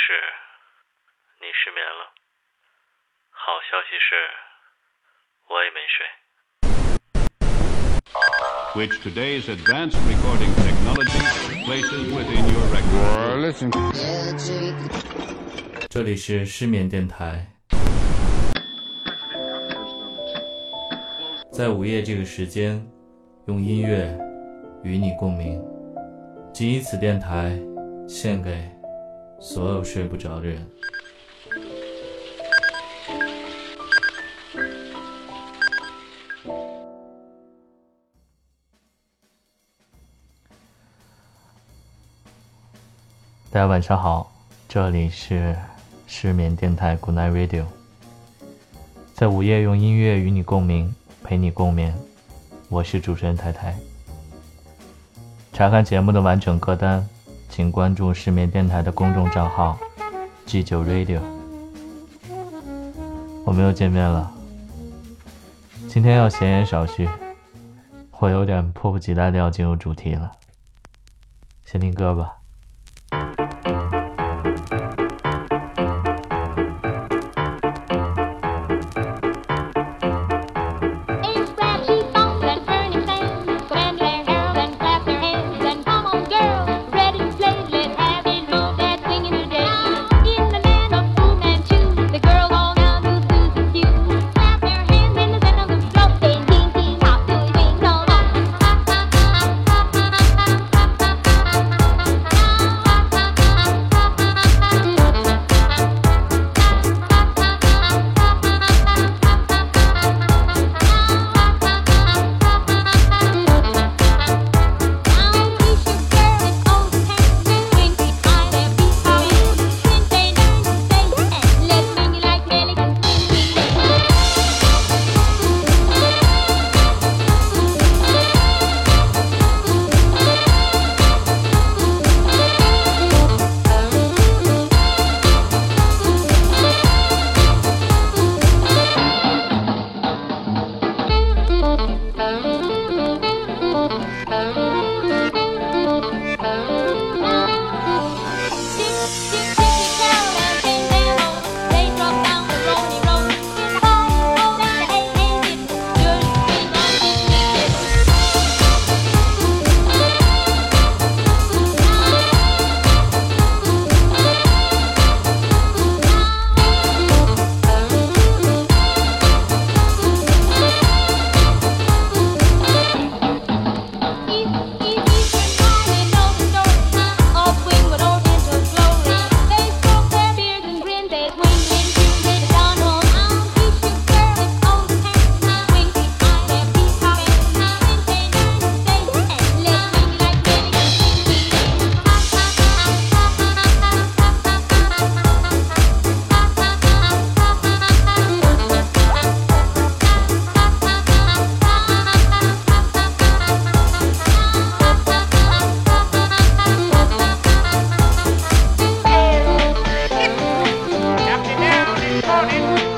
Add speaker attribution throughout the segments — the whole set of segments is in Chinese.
Speaker 1: 息是，你失眠了。好消息是，我也没睡。
Speaker 2: which today's advanced recording technology places within your record.
Speaker 3: Listen.
Speaker 4: 这里是失眠电台，在午夜这个时间，用音乐与你共鸣。仅以此电台献给所有睡不着的人。大家晚上好，这里是失眠电台 Good Night Radio，在午夜用音乐与你共鸣，陪你共眠。我是主持人台台。查看节目的完整歌单，请关注市面电台的公众账号 G 九 Radio。我们又见面了，今天要闲言少叙，我有点迫不及待的要进入主题了。先听歌吧。我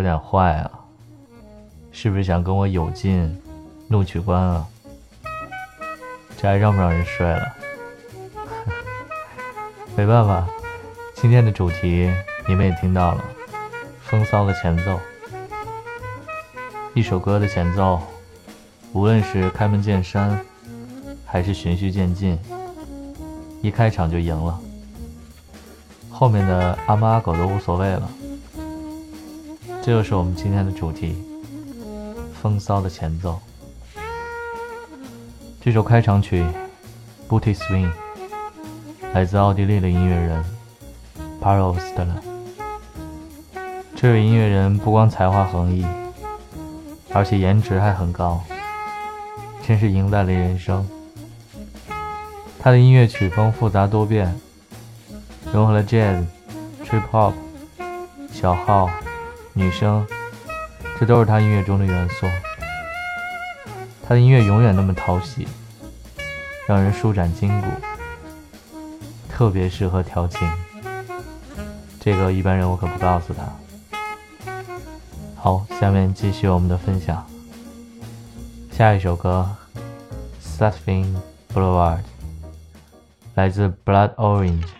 Speaker 4: 有点坏啊？是不是想跟我有劲，怒取关啊？这还让不让人睡了？没办法，今天的主题你们也听到了，风骚的前奏。一首歌的前奏，无论是开门见山，还是循序渐进，一开场就赢了。后面的阿猫阿狗都无所谓了。这就是我们今天的主题：风骚的前奏。
Speaker 1: 这首开场曲《Booty Swing》来自奥地利的音乐人 p a r o s t 了。这位音乐人不光才华横溢，而且颜值还很高，真是赢在了人生。他的音乐曲风复杂多变，融合了 Jazz、Trip Hop、小号、女生，这都是他音乐中的元素。他的音乐永远那么讨喜，让人舒展筋骨，特别适合调情。这个一般人我可不告诉他。好，下面继续我们的分享。下一首歌《Satin Boulevard》来自 Blood Orange。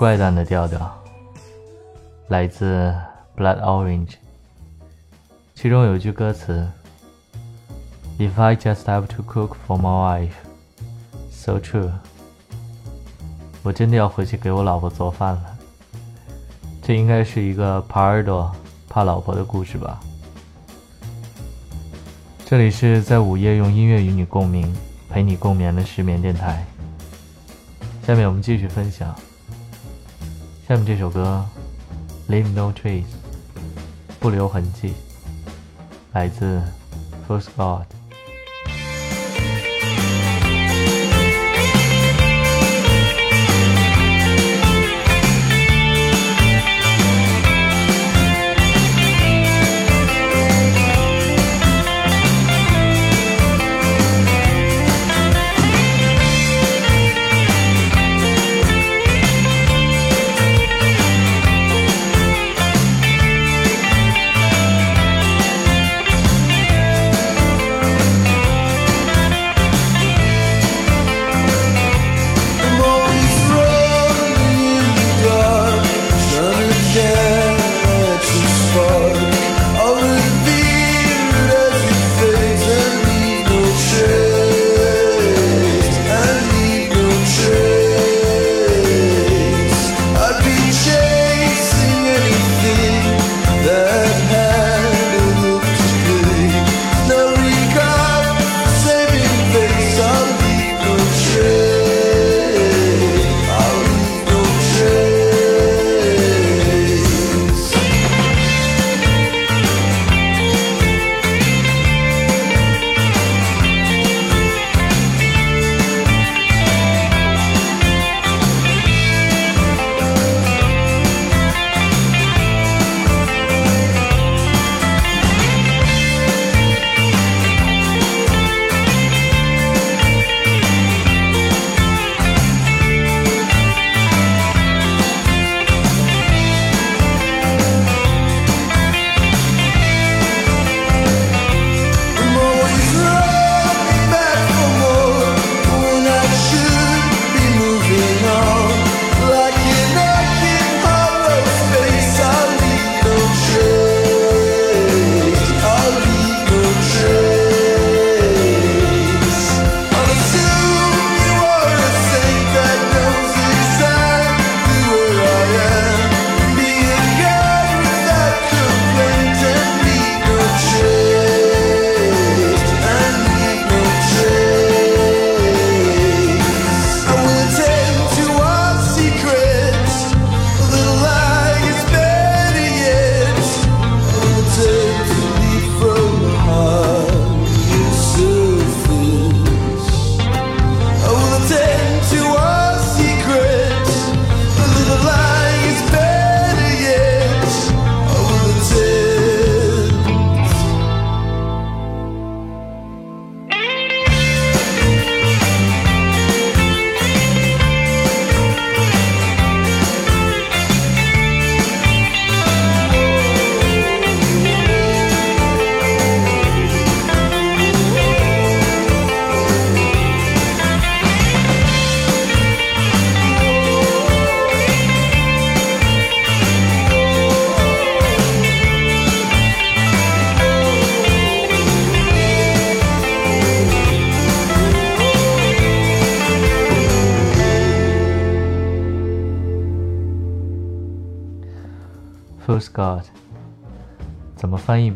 Speaker 1: 怪诞的调调，来自 Blood Orange，其中有一句歌词：“If I just have to cook for my wife, so true。”我真的要回去给我老婆做饭了。这应该是一个耙耳朵怕老婆的故事吧？这里是在午夜用音乐与你共鸣，陪你共眠的失眠电台。下面我们继续分享。下面这首歌《Leave No Trace》，不留痕迹，来自 First God。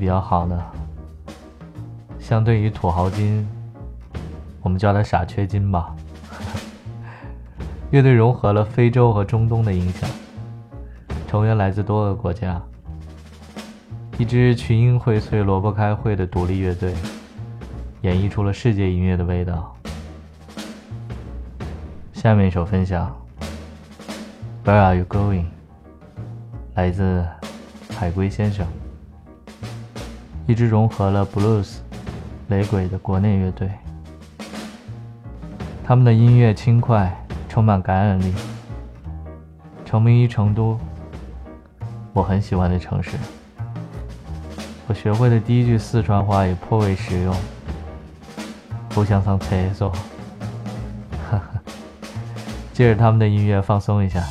Speaker 1: 比较好呢？相对于土豪金，我们叫它傻缺金吧。乐队融合了非洲和中东的影响，成员来自多个国家，一支群英荟萃、萝卜开会的独立乐队，演绎出了世界音乐的味道。下面一首分享，Where are you going？来自海龟先生，一支融合了 blues、雷鬼的国内乐队。他们的音乐轻快，充满感染力。成名于成都，我很喜欢的城市。我学会的第一句四川话也颇为实用。不想上厕所。哈哈，借着他们的音乐放松一下。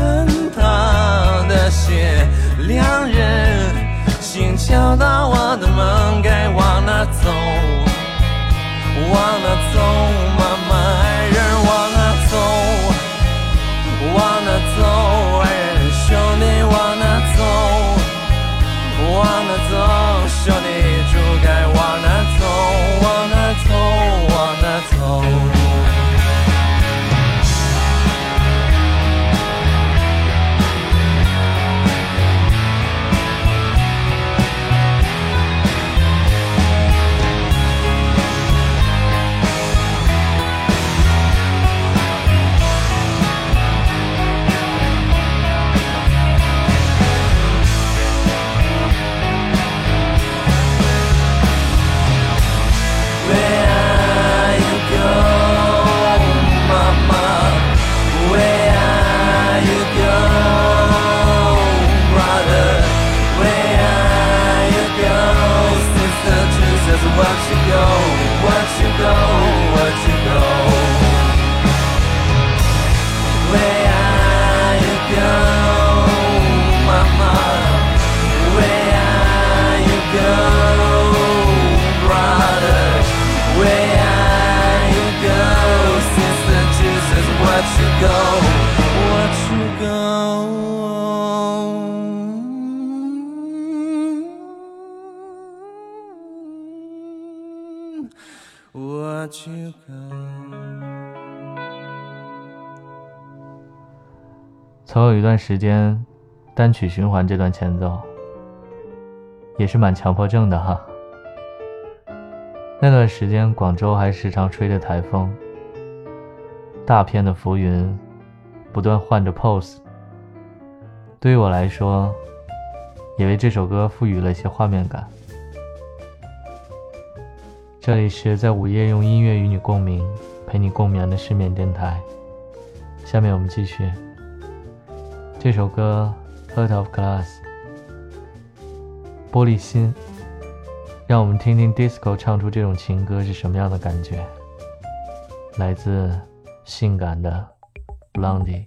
Speaker 5: 看他的血？两人心敲打我的门，该往哪走？往哪走？
Speaker 1: 有一段时间，单曲循环这段前奏，也是蛮强迫症的哈。那段时间，广州还时常吹着台风，大片的浮云不断换着 pose。对于我来说，也为这首歌赋予了一些画面感。这里是在午夜用音乐与你共鸣，陪你共眠的失眠电台。下面我们继续这首歌《Heart of Glass》，玻璃心。让我们听听 disco 唱出这种情歌是什么样的感觉。来自性感的 Blondie。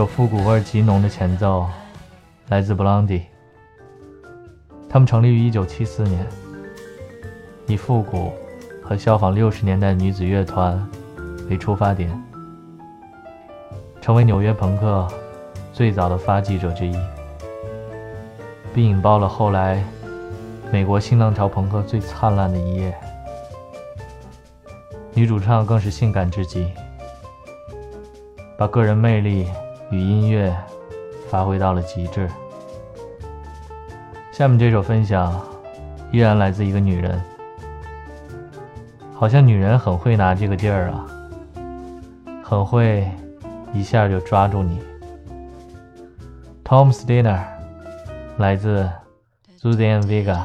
Speaker 3: 首复古味极浓的前奏来自 Blondie。他们成立于1974年，以复古和效仿60年代女子乐团为出发点，成为纽约朋克最早的发迹者之一，并引爆了后来美国新浪潮朋克最灿烂的一页。女主唱更是性感至极，把个人魅力与音乐发挥到了极致。下面这首分享依然来自一个女人，好像女人很会拿这个劲儿啊，很会一下就抓住你。Tom's Dinner 来自 Suzanne Vega。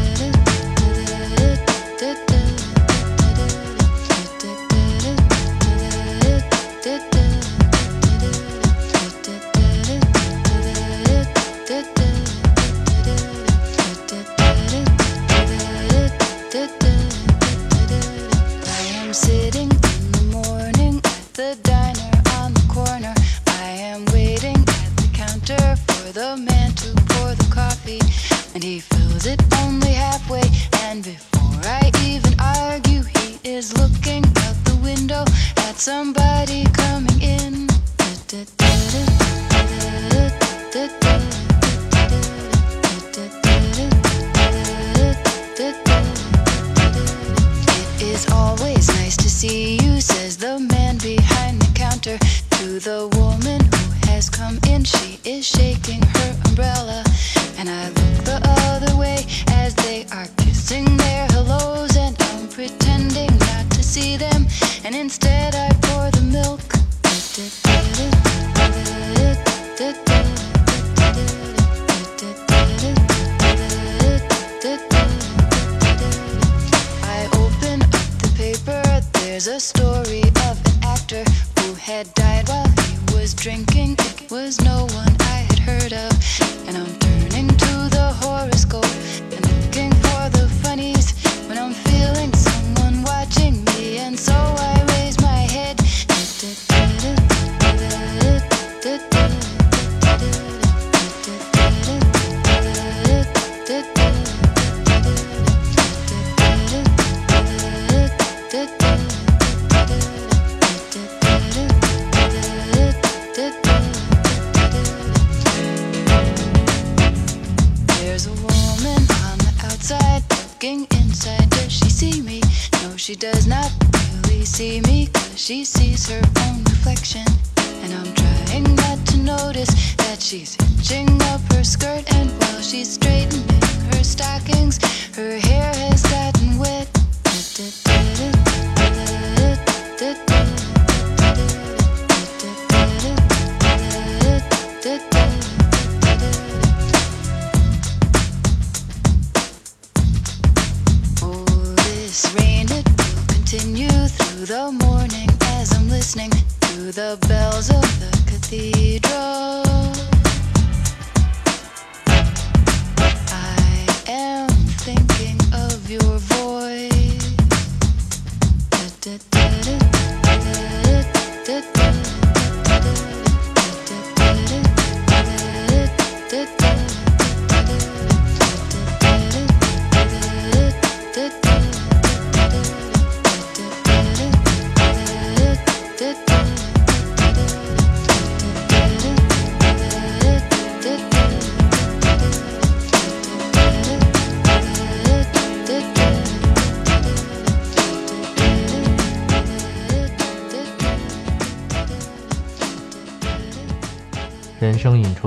Speaker 1: the morning as I'm listening to the bells of the cathedral.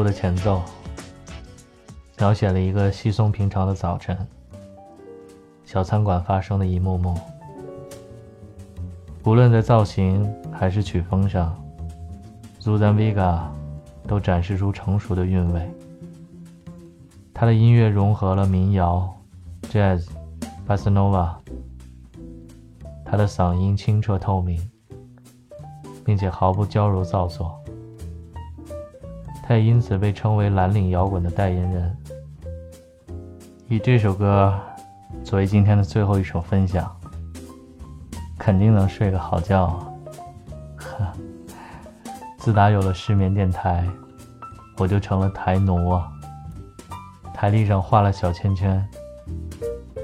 Speaker 3: 的前奏，描写了一个稀松平常的早晨，小餐馆发生的一幕幕。无论在造型还是曲风上，Zuzan Vega 都展示出成熟的韵味。他的音乐融合了民谣、Jazz、Bossa Nova。他的嗓音清澈透明，并且毫不娇柔造作。
Speaker 1: 他也因此被称为蓝领摇滚的代言人。以这首歌作为今天的最后一首分享，肯定能睡个好觉。呵，自打有了失眠电台，我就成了台奴啊！台历上画了小圈圈，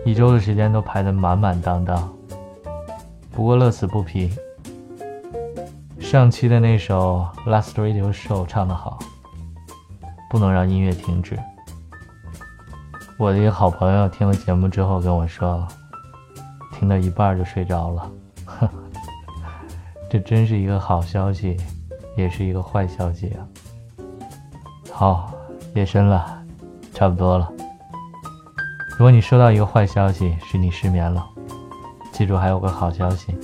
Speaker 1: 一周的时间都排得满满当当。不过乐此不疲。上期的那首《Last Radio Show》唱得好，不能让音乐停止。我的一个好朋友听了节目之后跟我说，听到一半就睡着了，这真是一个好消息，也是一个坏消息啊。好，夜深了，差不多了。如果你收到一个坏消息，是你失眠了，记住还有个好消息，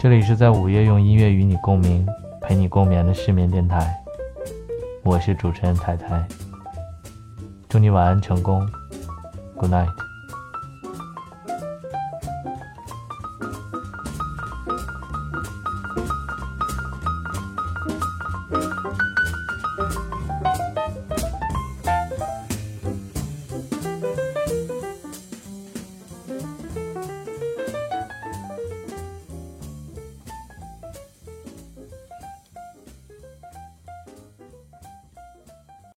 Speaker 1: 这里是在午夜用音乐与你共鸣，陪你共眠的失眠电台，我是主持人台台，祝你晚安成功。Good night.